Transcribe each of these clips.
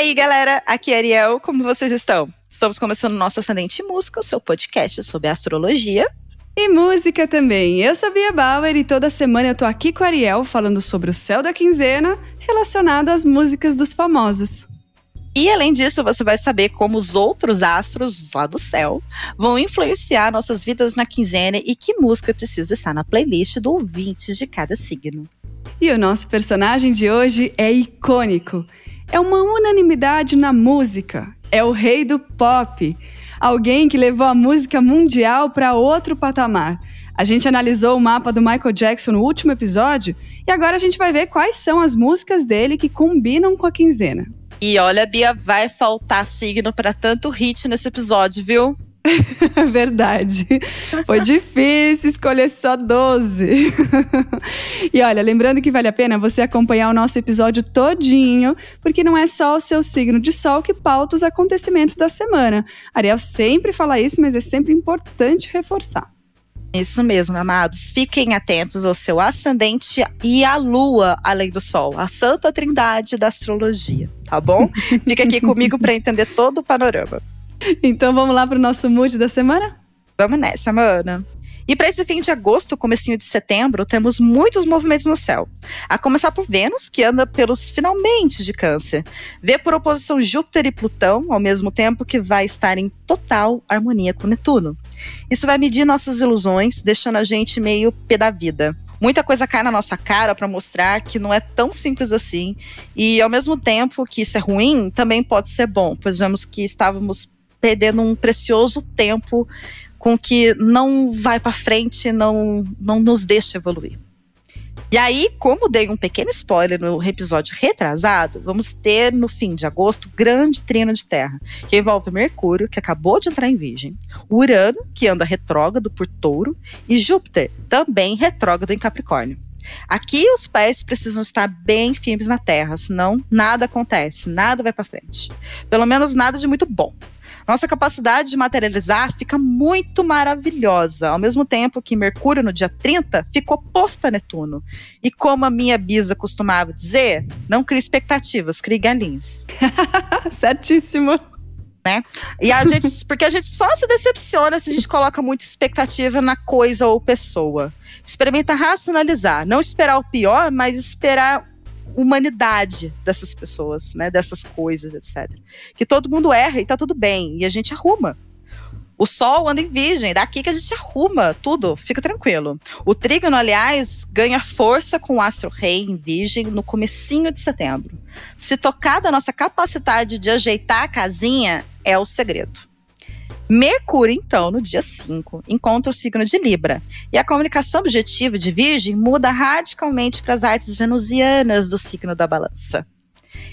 aí, galera? Aqui é Ariel, como vocês estão? Estamos começando nosso Ascendente Música, o seu podcast sobre astrologia. E música também. Eu sou Bia Bauer e toda semana eu tô aqui com a Ariel falando sobre o céu da quinzena relacionado às músicas dos famosos. E além disso, você vai saber como os outros astros lá do céu vão influenciar nossas vidas na quinzena e que música precisa estar na playlist do ouvinte de cada signo. E o nosso personagem de hoje é icônico. É uma unanimidade na música. É o rei do pop. Alguém que levou a música mundial para outro patamar. A gente analisou o mapa do Michael Jackson no último episódio e agora a gente vai ver quais são as músicas dele que combinam com a quinzena. E olha, Bia, vai faltar signo para tanto hit nesse episódio, viu? Verdade. Foi difícil escolher só 12. e olha, lembrando que vale a pena você acompanhar o nosso episódio todinho, porque não é só o seu signo de sol que pauta os acontecimentos da semana. Ariel sempre fala isso, mas é sempre importante reforçar. Isso mesmo, amados. Fiquem atentos ao seu ascendente e à lua, além do sol, a santa trindade da astrologia, tá bom? Fica aqui comigo para entender todo o panorama. Então vamos lá para o nosso mood da semana? Vamos nessa, mana. E para esse fim de agosto, comecinho de setembro, temos muitos movimentos no céu. A começar por Vênus, que anda pelos finalmente de Câncer. Vê por oposição Júpiter e Plutão, ao mesmo tempo que vai estar em total harmonia com Netuno. Isso vai medir nossas ilusões, deixando a gente meio pé da vida muita coisa cai na nossa cara para mostrar que não é tão simples assim. E ao mesmo tempo que isso é ruim, também pode ser bom, pois vemos que estávamos perdendo um precioso tempo com que não vai para frente, não, não nos deixa evoluir. E aí, como dei um pequeno spoiler no episódio retrasado, vamos ter no fim de agosto grande trino de terra, que envolve Mercúrio, que acabou de entrar em Virgem, Urano, que anda retrógrado por Touro, e Júpiter, também retrógrado em Capricórnio. Aqui os pés precisam estar bem firmes na terra, senão nada acontece, nada vai para frente. Pelo menos nada de muito bom nossa capacidade de materializar fica muito maravilhosa, ao mesmo tempo que Mercúrio, no dia 30, ficou oposto a Netuno. E como a minha bisa costumava dizer, não crie expectativas, crie galinhas. Certíssimo. Né? E a gente, porque a gente só se decepciona se a gente coloca muita expectativa na coisa ou pessoa. Experimenta racionalizar, não esperar o pior, mas esperar humanidade dessas pessoas, né, dessas coisas, etc. Que todo mundo erra e tá tudo bem, e a gente arruma. O Sol anda em Virgem, daqui que a gente arruma tudo, fica tranquilo. O trígono, aliás, ganha força com o astro rei em Virgem no comecinho de setembro. Se tocar da nossa capacidade de ajeitar a casinha, é o segredo. Mercúrio, então, no dia 5, encontra o signo de Libra. E a comunicação objetiva de Virgem muda radicalmente para as artes venusianas do signo da balança.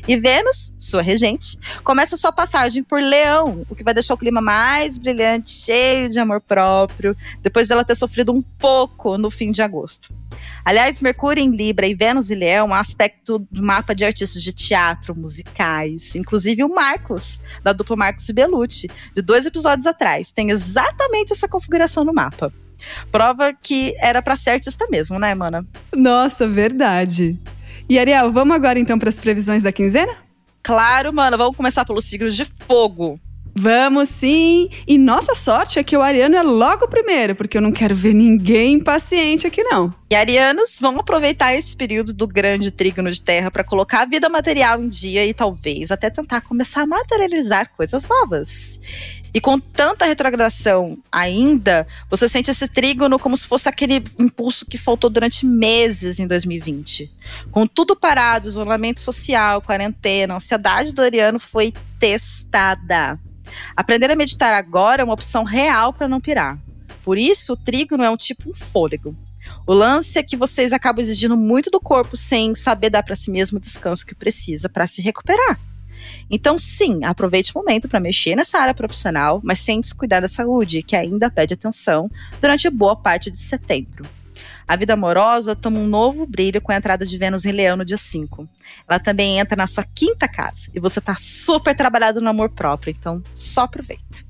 E Vênus, sua regente, começa sua passagem por Leão, o que vai deixar o clima mais brilhante, cheio de amor próprio, depois dela ter sofrido um pouco no fim de agosto. Aliás, Mercúrio em Libra e Vênus em Leão um aspecto do mapa de artistas de teatro, musicais, inclusive o Marcos, da dupla Marcos e Belucci, de dois episódios atrás, tem exatamente essa configuração no mapa. Prova que era para ser artista mesmo, né, mana? Nossa, verdade. E Ariel, vamos agora então para as previsões da quinzena? Claro, mano. Vamos começar pelos signos de fogo. Vamos sim! E nossa sorte é que o Ariano é logo o primeiro, porque eu não quero ver ninguém impaciente aqui não. E arianos vão aproveitar esse período do grande trígono de terra para colocar a vida material em dia e talvez até tentar começar a materializar coisas novas. E com tanta retrogradação ainda, você sente esse trígono como se fosse aquele impulso que faltou durante meses em 2020. Com tudo parado, isolamento social, quarentena, a ansiedade do Ariano foi testada. Aprender a meditar agora é uma opção real para não pirar. Por isso, o trígono é um tipo um fôlego. O lance é que vocês acabam exigindo muito do corpo sem saber dar para si mesmo o descanso que precisa para se recuperar. Então, sim, aproveite o momento para mexer nessa área profissional, mas sem descuidar da saúde, que ainda pede atenção durante boa parte de setembro. A vida amorosa toma um novo brilho com a entrada de Vênus em Leão no dia 5. Ela também entra na sua quinta casa e você está super trabalhado no amor próprio, então só aproveita.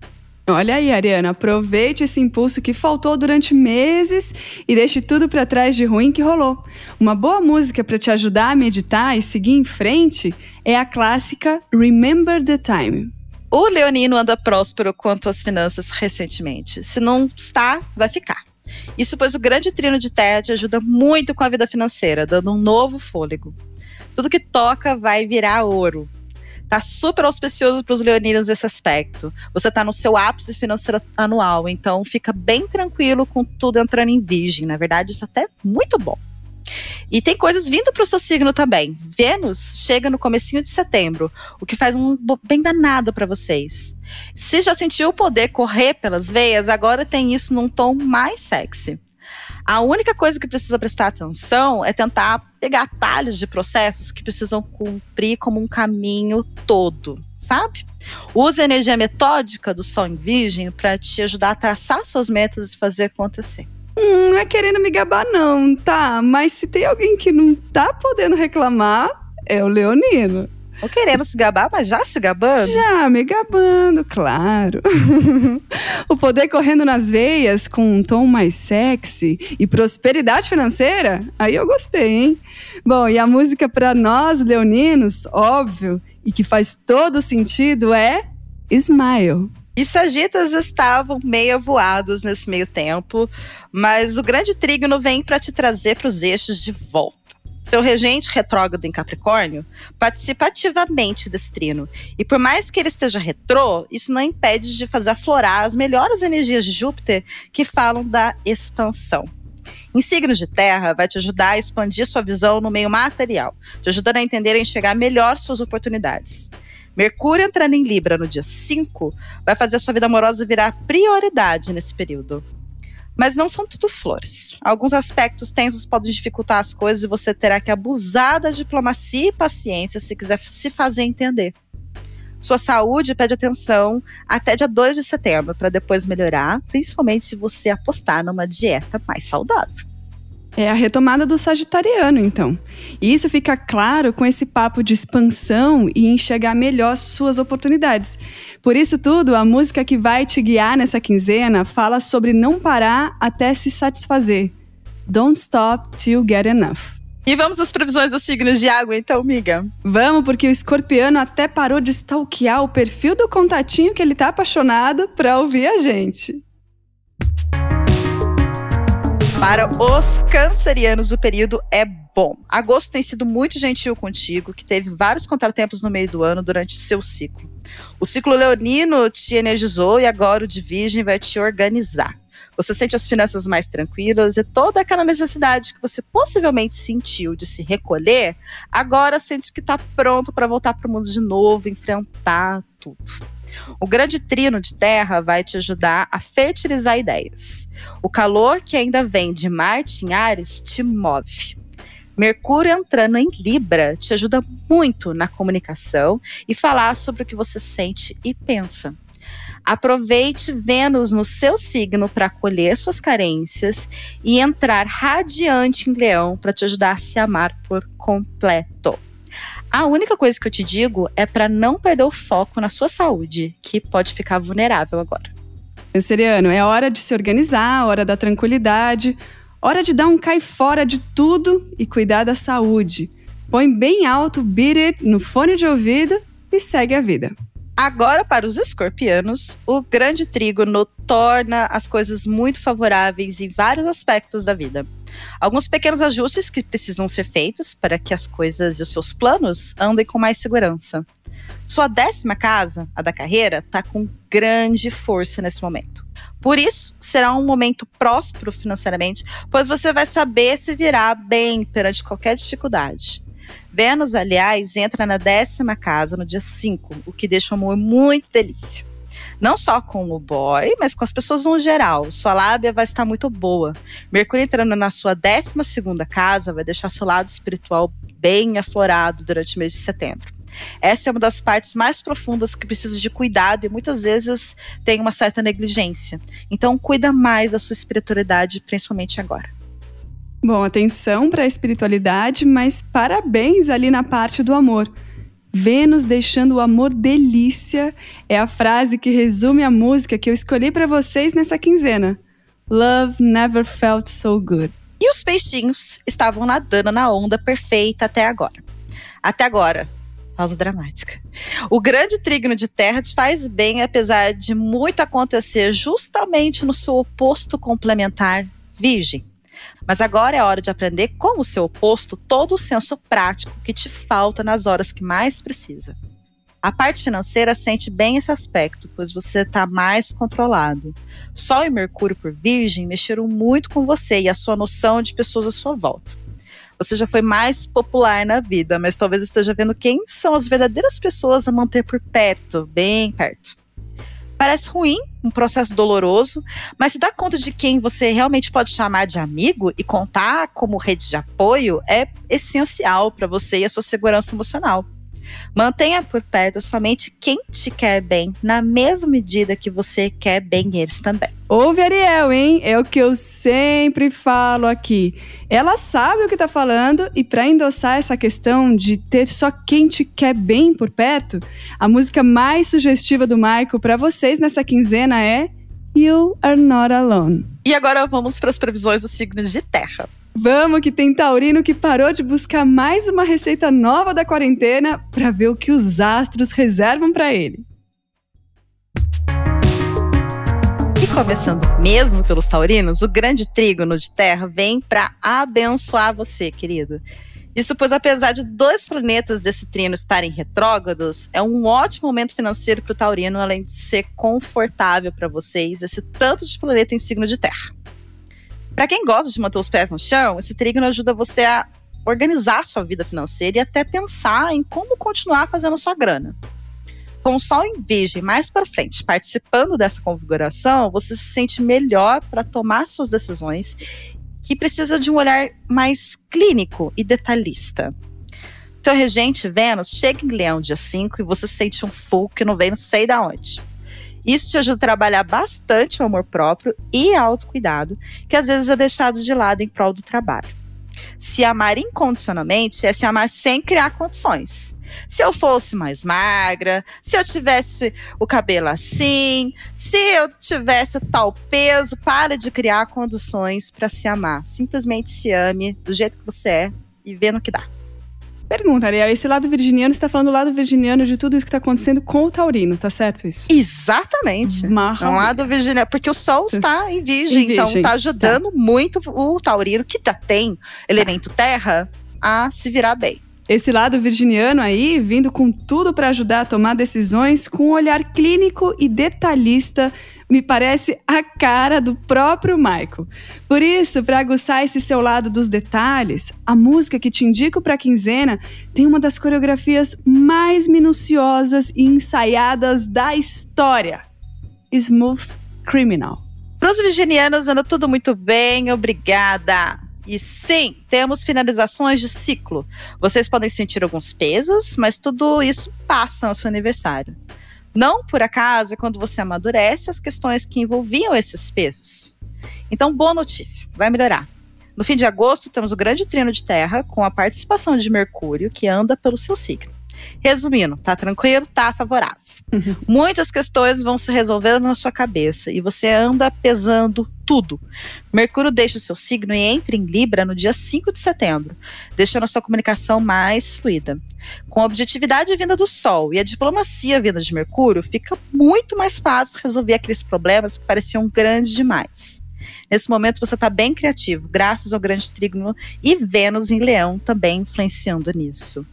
Olha aí, Ariana, aproveite esse impulso que faltou durante meses e deixe tudo para trás de ruim que rolou. Uma boa música para te ajudar a meditar e seguir em frente é a clássica Remember the Time. O leonino anda próspero quanto às finanças recentemente. Se não está, vai ficar. Isso pois o grande trino de terra te ajuda muito com a vida financeira, dando um novo fôlego. Tudo que toca vai virar ouro. Tá super auspicioso para os leoninos nesse aspecto. Você tá no seu ápice financeiro anual, então fica bem tranquilo com tudo entrando em virgem. Na verdade, isso até é muito bom. E tem coisas vindo para o seu signo também. Vênus chega no comecinho de setembro, o que faz um bem danado para vocês. Se já sentiu o poder correr pelas veias, agora tem isso num tom mais sexy. A única coisa que precisa prestar atenção é tentar pegar atalhos de processos que precisam cumprir como um caminho todo, sabe? Use a energia metódica do Sol em Virgem para te ajudar a traçar suas metas e fazer acontecer. Hum, não é querendo me gabar, não, tá? Mas se tem alguém que não tá podendo reclamar, é o Leonino. Ou querendo se gabar, mas já se gabando? Já, me gabando, claro. o poder correndo nas veias com um tom mais sexy e prosperidade financeira? Aí eu gostei, hein? Bom, e a música para nós, leoninos, óbvio, e que faz todo sentido é Smile. E Sagitas estavam meio voados nesse meio tempo, mas o grande trígono vem para te trazer para os eixos de volta. Seu regente retrógrado em Capricórnio participa ativamente desse trino. E por mais que ele esteja retrô, isso não impede de fazer aflorar as melhores energias de Júpiter que falam da expansão. Em signos de terra, vai te ajudar a expandir sua visão no meio material, te ajudando a entender e enxergar melhor suas oportunidades. Mercúrio entrando em Libra no dia 5 vai fazer a sua vida amorosa virar prioridade nesse período. Mas não são tudo flores. Alguns aspectos tensos podem dificultar as coisas e você terá que abusar da diplomacia e paciência se quiser se fazer entender. Sua saúde pede atenção até dia 2 de setembro para depois melhorar, principalmente se você apostar numa dieta mais saudável. É a retomada do sagitariano, então. E isso fica claro com esse papo de expansão e enxergar melhor suas oportunidades. Por isso tudo, a música que vai te guiar nessa quinzena fala sobre não parar até se satisfazer. Don't stop till get enough. E vamos às previsões dos signos de água, então, miga? Vamos, porque o escorpiano até parou de stalkear o perfil do contatinho que ele tá apaixonado pra ouvir a gente. Para os cancerianos, o período é bom. Agosto tem sido muito gentil contigo, que teve vários contratempos no meio do ano durante seu ciclo. O ciclo leonino te energizou e agora o de virgem vai te organizar. Você sente as finanças mais tranquilas e toda aquela necessidade que você possivelmente sentiu de se recolher, agora sente que está pronto para voltar para o mundo de novo, enfrentar tudo. O grande trino de terra vai te ajudar a fertilizar ideias. O calor que ainda vem de Marte em Ares te move. Mercúrio entrando em Libra te ajuda muito na comunicação e falar sobre o que você sente e pensa. Aproveite Vênus no seu signo para acolher suas carências e entrar radiante em Leão para te ajudar a se amar por completo. A única coisa que eu te digo é para não perder o foco na sua saúde, que pode ficar vulnerável agora. Seriano, é hora de se organizar, hora da tranquilidade, hora de dar um cai fora de tudo e cuidar da saúde. Põe bem alto o It no fone de ouvido e segue a vida. Agora, para os escorpianos, o grande trígono torna as coisas muito favoráveis em vários aspectos da vida. Alguns pequenos ajustes que precisam ser feitos para que as coisas e os seus planos andem com mais segurança. Sua décima casa, a da carreira, está com grande força nesse momento. Por isso, será um momento próspero financeiramente, pois você vai saber se virar bem perante qualquer dificuldade. Vênus, aliás, entra na décima casa no dia 5, o que deixa o amor muito delícia. Não só com o boy, mas com as pessoas no geral. Sua lábia vai estar muito boa. Mercúrio entrando na sua 12 casa vai deixar seu lado espiritual bem aflorado durante o mês de setembro. Essa é uma das partes mais profundas que precisa de cuidado e muitas vezes tem uma certa negligência. Então, cuida mais da sua espiritualidade, principalmente agora. Bom, atenção para a espiritualidade, mas parabéns ali na parte do amor. Vênus deixando o amor delícia é a frase que resume a música que eu escolhi para vocês nessa quinzena. Love never felt so good. E os peixinhos estavam nadando na onda perfeita até agora. Até agora, pausa dramática. O grande trígono de terra te faz bem, apesar de muito acontecer justamente no seu oposto complementar, Virgem. Mas agora é hora de aprender com o seu oposto todo o senso prático que te falta nas horas que mais precisa. A parte financeira sente bem esse aspecto, pois você está mais controlado. Sol e Mercúrio por Virgem mexeram muito com você e a sua noção de pessoas à sua volta você já foi mais popular na vida, mas talvez esteja vendo quem são as verdadeiras pessoas a manter por perto, bem perto. Parece ruim, um processo doloroso, mas se dar conta de quem você realmente pode chamar de amigo e contar como rede de apoio é essencial para você e a sua segurança emocional. Mantenha por perto somente quem te quer bem, na mesma medida que você quer bem eles também. Ouve Ariel, hein? É o que eu sempre falo aqui. Ela sabe o que tá falando e para endossar essa questão de ter só quem te quer bem por perto, a música mais sugestiva do Michael para vocês nessa quinzena é You Are Not Alone. E agora vamos para as previsões dos signos de terra. Vamos que tem taurino que parou de buscar mais uma receita nova da quarentena para ver o que os astros reservam para ele. E começando mesmo pelos taurinos, o grande trígono de terra vem para abençoar você, querido. Isso pois, apesar de dois planetas desse trino estarem retrógrados, é um ótimo momento financeiro para o taurino, além de ser confortável para vocês esse tanto de planeta em signo de terra. Para quem gosta de manter os pés no chão, esse trígono ajuda você a organizar sua vida financeira e até pensar em como continuar fazendo sua grana. Com o Sol em Virgem mais para frente, participando dessa configuração, você se sente melhor para tomar suas decisões que precisa de um olhar mais clínico e detalhista. Seu regente Vênus chega em Leão dia 5 e você sente um fogo que não vem não sei da onde. Isso te ajuda a trabalhar bastante o amor próprio e autocuidado, que às vezes é deixado de lado em prol do trabalho. Se amar incondicionalmente é se amar sem criar condições. Se eu fosse mais magra, se eu tivesse o cabelo assim, se eu tivesse tal peso, para de criar condições para se amar. Simplesmente se ame do jeito que você é e vê no que dá. Pergunta, Ariel, esse lado virginiano, você tá falando do lado virginiano de tudo isso que tá acontecendo com o taurino, tá certo isso? Exatamente. Marra. É um lado virginiano, porque o sol está em virgem, em então virgem. então tá ajudando tá. muito o taurino, que já tem elemento terra, a se virar bem. Esse lado virginiano aí, vindo com tudo para ajudar a tomar decisões com um olhar clínico e detalhista, me parece a cara do próprio Michael. Por isso, para aguçar esse seu lado dos detalhes, a música que te indico para quinzena tem uma das coreografias mais minuciosas e ensaiadas da história. Smooth Criminal. Para os virginianos anda tudo muito bem, obrigada. E sim, temos finalizações de ciclo. Vocês podem sentir alguns pesos, mas tudo isso passa no seu aniversário. Não por acaso, quando você amadurece, as questões que envolviam esses pesos. Então, boa notícia, vai melhorar. No fim de agosto, temos o grande trino de terra com a participação de Mercúrio, que anda pelo seu signo. Resumindo, tá tranquilo, tá favorável. Uhum. Muitas questões vão se resolvendo na sua cabeça e você anda pesando tudo. Mercúrio deixa o seu signo e entra em Libra no dia 5 de setembro, deixando a sua comunicação mais fluida. Com a objetividade vinda do Sol e a diplomacia vinda de Mercúrio, fica muito mais fácil resolver aqueles problemas que pareciam grandes demais. Nesse momento você está bem criativo, graças ao grande trígono e Vênus em Leão também influenciando nisso.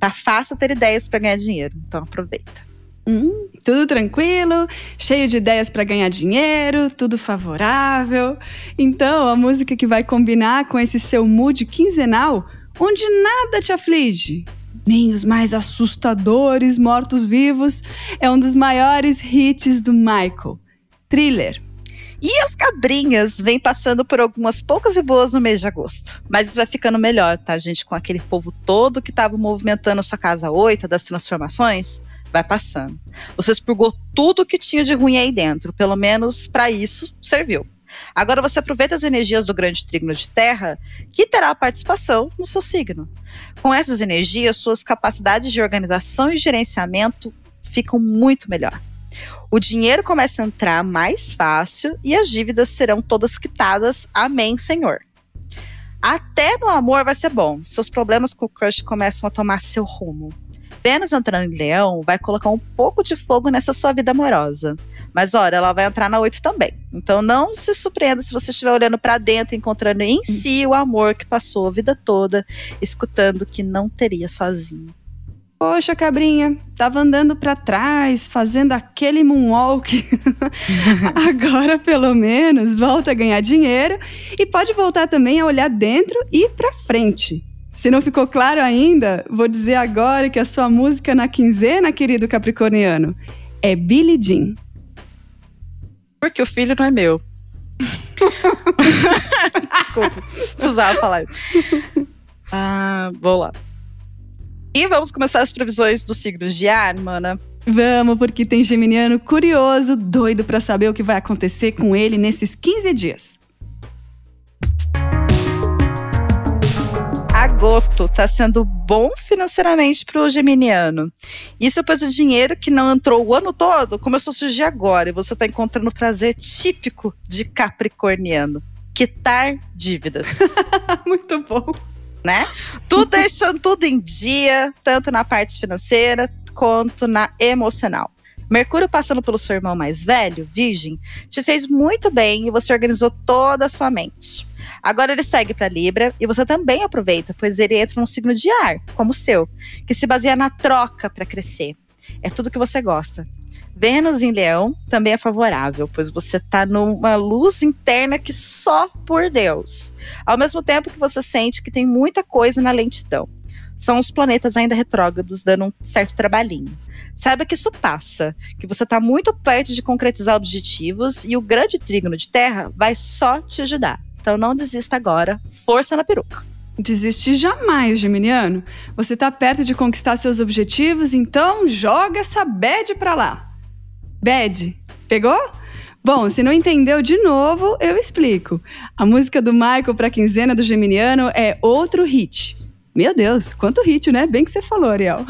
Tá fácil ter ideias para ganhar dinheiro, então aproveita. Hum, tudo tranquilo, cheio de ideias para ganhar dinheiro, tudo favorável. Então, a música que vai combinar com esse seu mood quinzenal, onde nada te aflige, nem os mais assustadores mortos-vivos, é um dos maiores hits do Michael. Thriller. E as cabrinhas vêm passando por algumas poucas e boas no mês de agosto. Mas isso vai ficando melhor, tá, gente? Com aquele povo todo que estava movimentando sua casa 8 das transformações, vai passando. Você expurgou tudo que tinha de ruim aí dentro, pelo menos para isso serviu. Agora você aproveita as energias do grande trígono de terra, que terá participação no seu signo. Com essas energias, suas capacidades de organização e gerenciamento ficam muito melhor. O dinheiro começa a entrar mais fácil e as dívidas serão todas quitadas. Amém, Senhor. Até no amor vai ser bom. Seus problemas com o crush começam a tomar seu rumo. Vênus entrando em Leão vai colocar um pouco de fogo nessa sua vida amorosa. Mas olha, ela vai entrar na 8 também. Então não se surpreenda se você estiver olhando para dentro, encontrando em si o amor que passou a vida toda, escutando que não teria sozinho. Poxa, cabrinha, tava andando para trás, fazendo aquele moonwalk. Agora, pelo menos, volta a ganhar dinheiro e pode voltar também a olhar dentro e para frente. Se não ficou claro ainda, vou dizer agora que a sua música na quinzena, querido capricorniano, é Billie Jean. Porque o filho não é meu. Desculpa, precisava falar. Ah, vou lá. E vamos começar as previsões dos signos de ar, mana. Vamos, porque tem geminiano curioso, doido para saber o que vai acontecer com ele nesses 15 dias. agosto está sendo bom financeiramente para o geminiano. Isso pois o dinheiro que não entrou o ano todo começou a surgir agora e você está encontrando o prazer típico de capricorniano. Quitar dívidas. Muito bom. Né? Tudo deixando tudo em dia, tanto na parte financeira quanto na emocional. Mercúrio passando pelo seu irmão mais velho, Virgem, te fez muito bem e você organizou toda a sua mente. Agora ele segue para Libra e você também aproveita, pois ele entra num signo de ar, como o seu, que se baseia na troca para crescer. É tudo que você gosta. Vênus em Leão também é favorável, pois você está numa luz interna que só por Deus. Ao mesmo tempo que você sente que tem muita coisa na lentidão. São os planetas ainda retrógrados dando um certo trabalhinho. Saiba que isso passa, que você está muito perto de concretizar objetivos e o grande trígono de terra vai só te ajudar. Então não desista agora, força na peruca. Desistir jamais, Geminiano. Você está perto de conquistar seus objetivos, então joga essa bad pra lá. Bad, pegou? Bom, se não entendeu de novo, eu explico. A música do Michael pra quinzena do Geminiano é outro hit. Meu Deus, quanto hit, né? Bem que você falou, Ariel.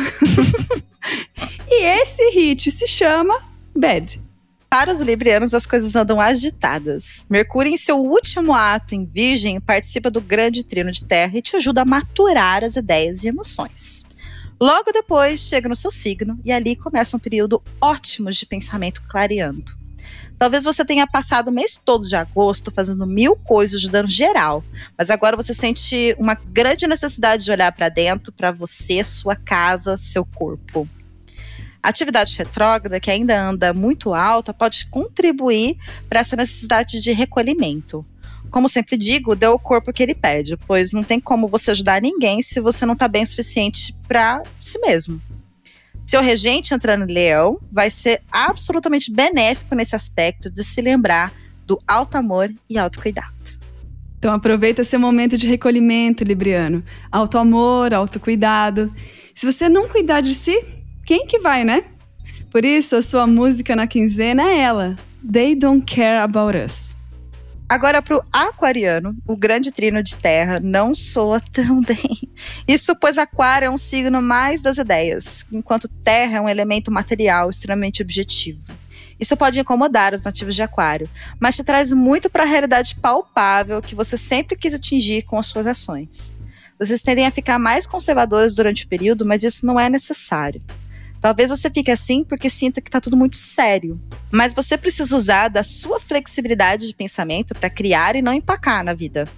e esse hit se chama Bad. Para os librianos, as coisas andam agitadas. Mercúrio, em seu último ato em Virgem, participa do grande trino de terra e te ajuda a maturar as ideias e emoções. Logo depois, chega no seu signo e ali começa um período ótimo de pensamento clareando. Talvez você tenha passado o mês todo de agosto fazendo mil coisas de dano geral, mas agora você sente uma grande necessidade de olhar para dentro, para você, sua casa, seu corpo. A atividade retrógrada, que ainda anda muito alta, pode contribuir para essa necessidade de recolhimento. Como sempre digo, dê o corpo que ele pede, pois não tem como você ajudar ninguém se você não está bem o suficiente para si mesmo. Seu regente entrando em leão vai ser absolutamente benéfico nesse aspecto de se lembrar do alto amor e autocuidado. Então aproveita seu momento de recolhimento, Libriano. Alto amor, autocuidado. Se você não cuidar de si, quem que vai, né? Por isso, a sua música na quinzena é ela, They Don't Care About Us. Agora, para o aquariano, o grande trino de terra não soa tão bem. Isso pois aquário é um signo mais das ideias, enquanto terra é um elemento material extremamente objetivo. Isso pode incomodar os nativos de aquário, mas te traz muito para a realidade palpável que você sempre quis atingir com as suas ações. Vocês tendem a ficar mais conservadores durante o período, mas isso não é necessário. Talvez você fique assim porque sinta que está tudo muito sério. Mas você precisa usar da sua flexibilidade de pensamento para criar e não empacar na vida.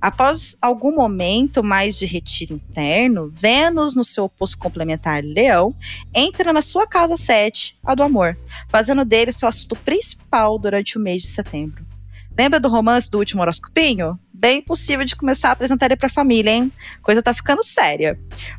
Após algum momento mais de retiro interno, Vênus, no seu oposto complementar Leão, entra na sua casa 7, a do amor, fazendo dele seu assunto principal durante o mês de setembro. Lembra do romance do último horoscopinho? Bem possível de começar a apresentar ele pra família, hein? Coisa tá ficando séria.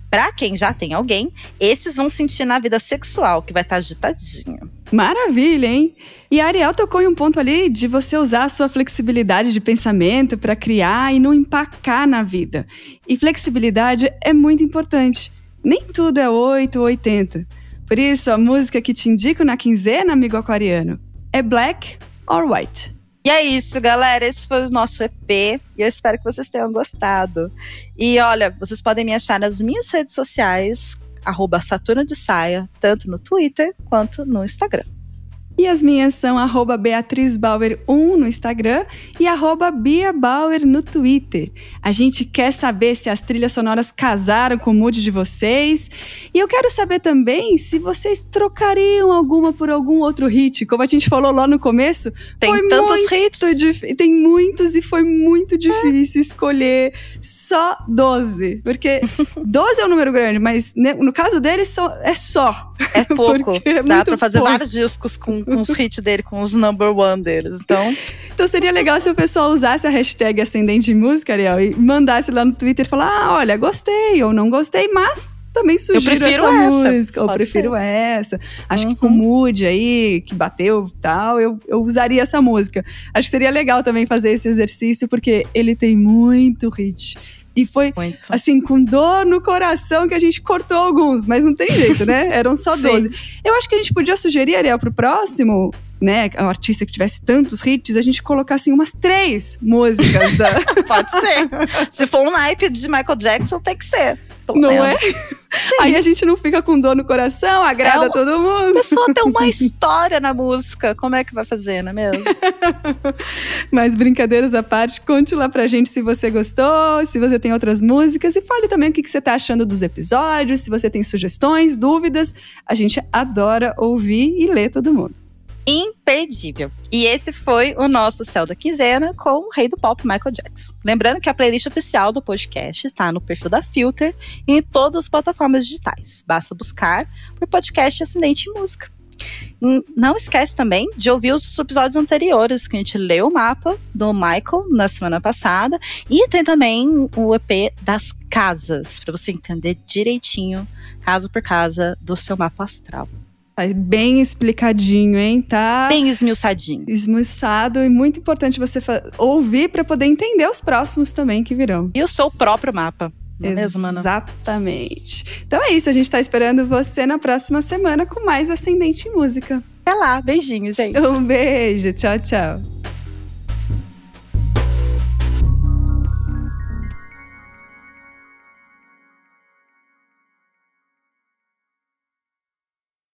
Pra quem já tem alguém, esses vão sentir na vida sexual, que vai estar tá agitadinho. Maravilha, hein? E a Ariel tocou em um ponto ali de você usar a sua flexibilidade de pensamento para criar e não empacar na vida. E flexibilidade é muito importante. Nem tudo é 8 ou 80. Por isso, a música que te indico na quinzena, amigo aquariano, é Black or White. E é isso, galera. Esse foi o nosso EP. E eu espero que vocês tenham gostado. E olha, vocês podem me achar nas minhas redes sociais, arroba Saturno de Saia, tanto no Twitter quanto no Instagram. E as minhas são arroba BeatrizBauer1 no Instagram e arroba BiaBauer no Twitter. A gente quer saber se as trilhas sonoras casaram com o mood de vocês. E eu quero saber também se vocês trocariam alguma por algum outro hit. Como a gente falou lá no começo, tem tantos hits. Tem muitos e foi muito difícil é. escolher só 12. Porque 12 é um número grande, mas no caso deles é só. É pouco. É Dá pra fazer pouco. vários discos com com, os hits dele, com os number one deles. Então. Então seria legal se o pessoal usasse a hashtag Ascendente em Música, Ariel, e mandasse lá no Twitter falar: ah, olha, gostei ou não gostei, mas também sugiro essa, essa, música. Eu prefiro ser. essa. Acho uhum. que com o mood aí, que bateu tal, eu, eu usaria essa música. Acho que seria legal também fazer esse exercício, porque ele tem muito hit. E foi, Muito. assim, com dor no coração que a gente cortou alguns, mas não tem jeito, né? Eram só 12. Eu acho que a gente podia sugerir, Ariel, pro próximo, né, um artista que tivesse tantos hits, a gente colocar assim umas três músicas da. Pode ser. Se for um naipe de Michael Jackson, tem que ser. Não menos. é? Aí a gente não fica com dor no coração, agrada é todo mundo. A pessoa tem uma história na música. Como é que vai fazer, não é mesmo? Mas brincadeiras à parte, conte lá pra gente se você gostou, se você tem outras músicas e fale também o que, que você tá achando dos episódios, se você tem sugestões, dúvidas. A gente adora ouvir e ler todo mundo imperdível. E esse foi o nosso Céu da Quinzena com o rei do pop Michael Jackson. Lembrando que a playlist oficial do podcast está no perfil da Filter e em todas as plataformas digitais. Basta buscar por podcast Ascendente em Música. Não esquece também de ouvir os episódios anteriores, que a gente leu o mapa do Michael na semana passada. E tem também o EP das casas, para você entender direitinho, casa por casa, do seu mapa astral. Tá bem explicadinho, hein? Tá bem esmiuçadinho. Esmiuçado e muito importante você ouvir para poder entender os próximos também que virão. E o seu próprio mapa. Não é mesmo, Mana? Exatamente. Então é isso, a gente tá esperando você na próxima semana com mais Ascendente em Música. Até lá, beijinho, gente. Um beijo, tchau, tchau.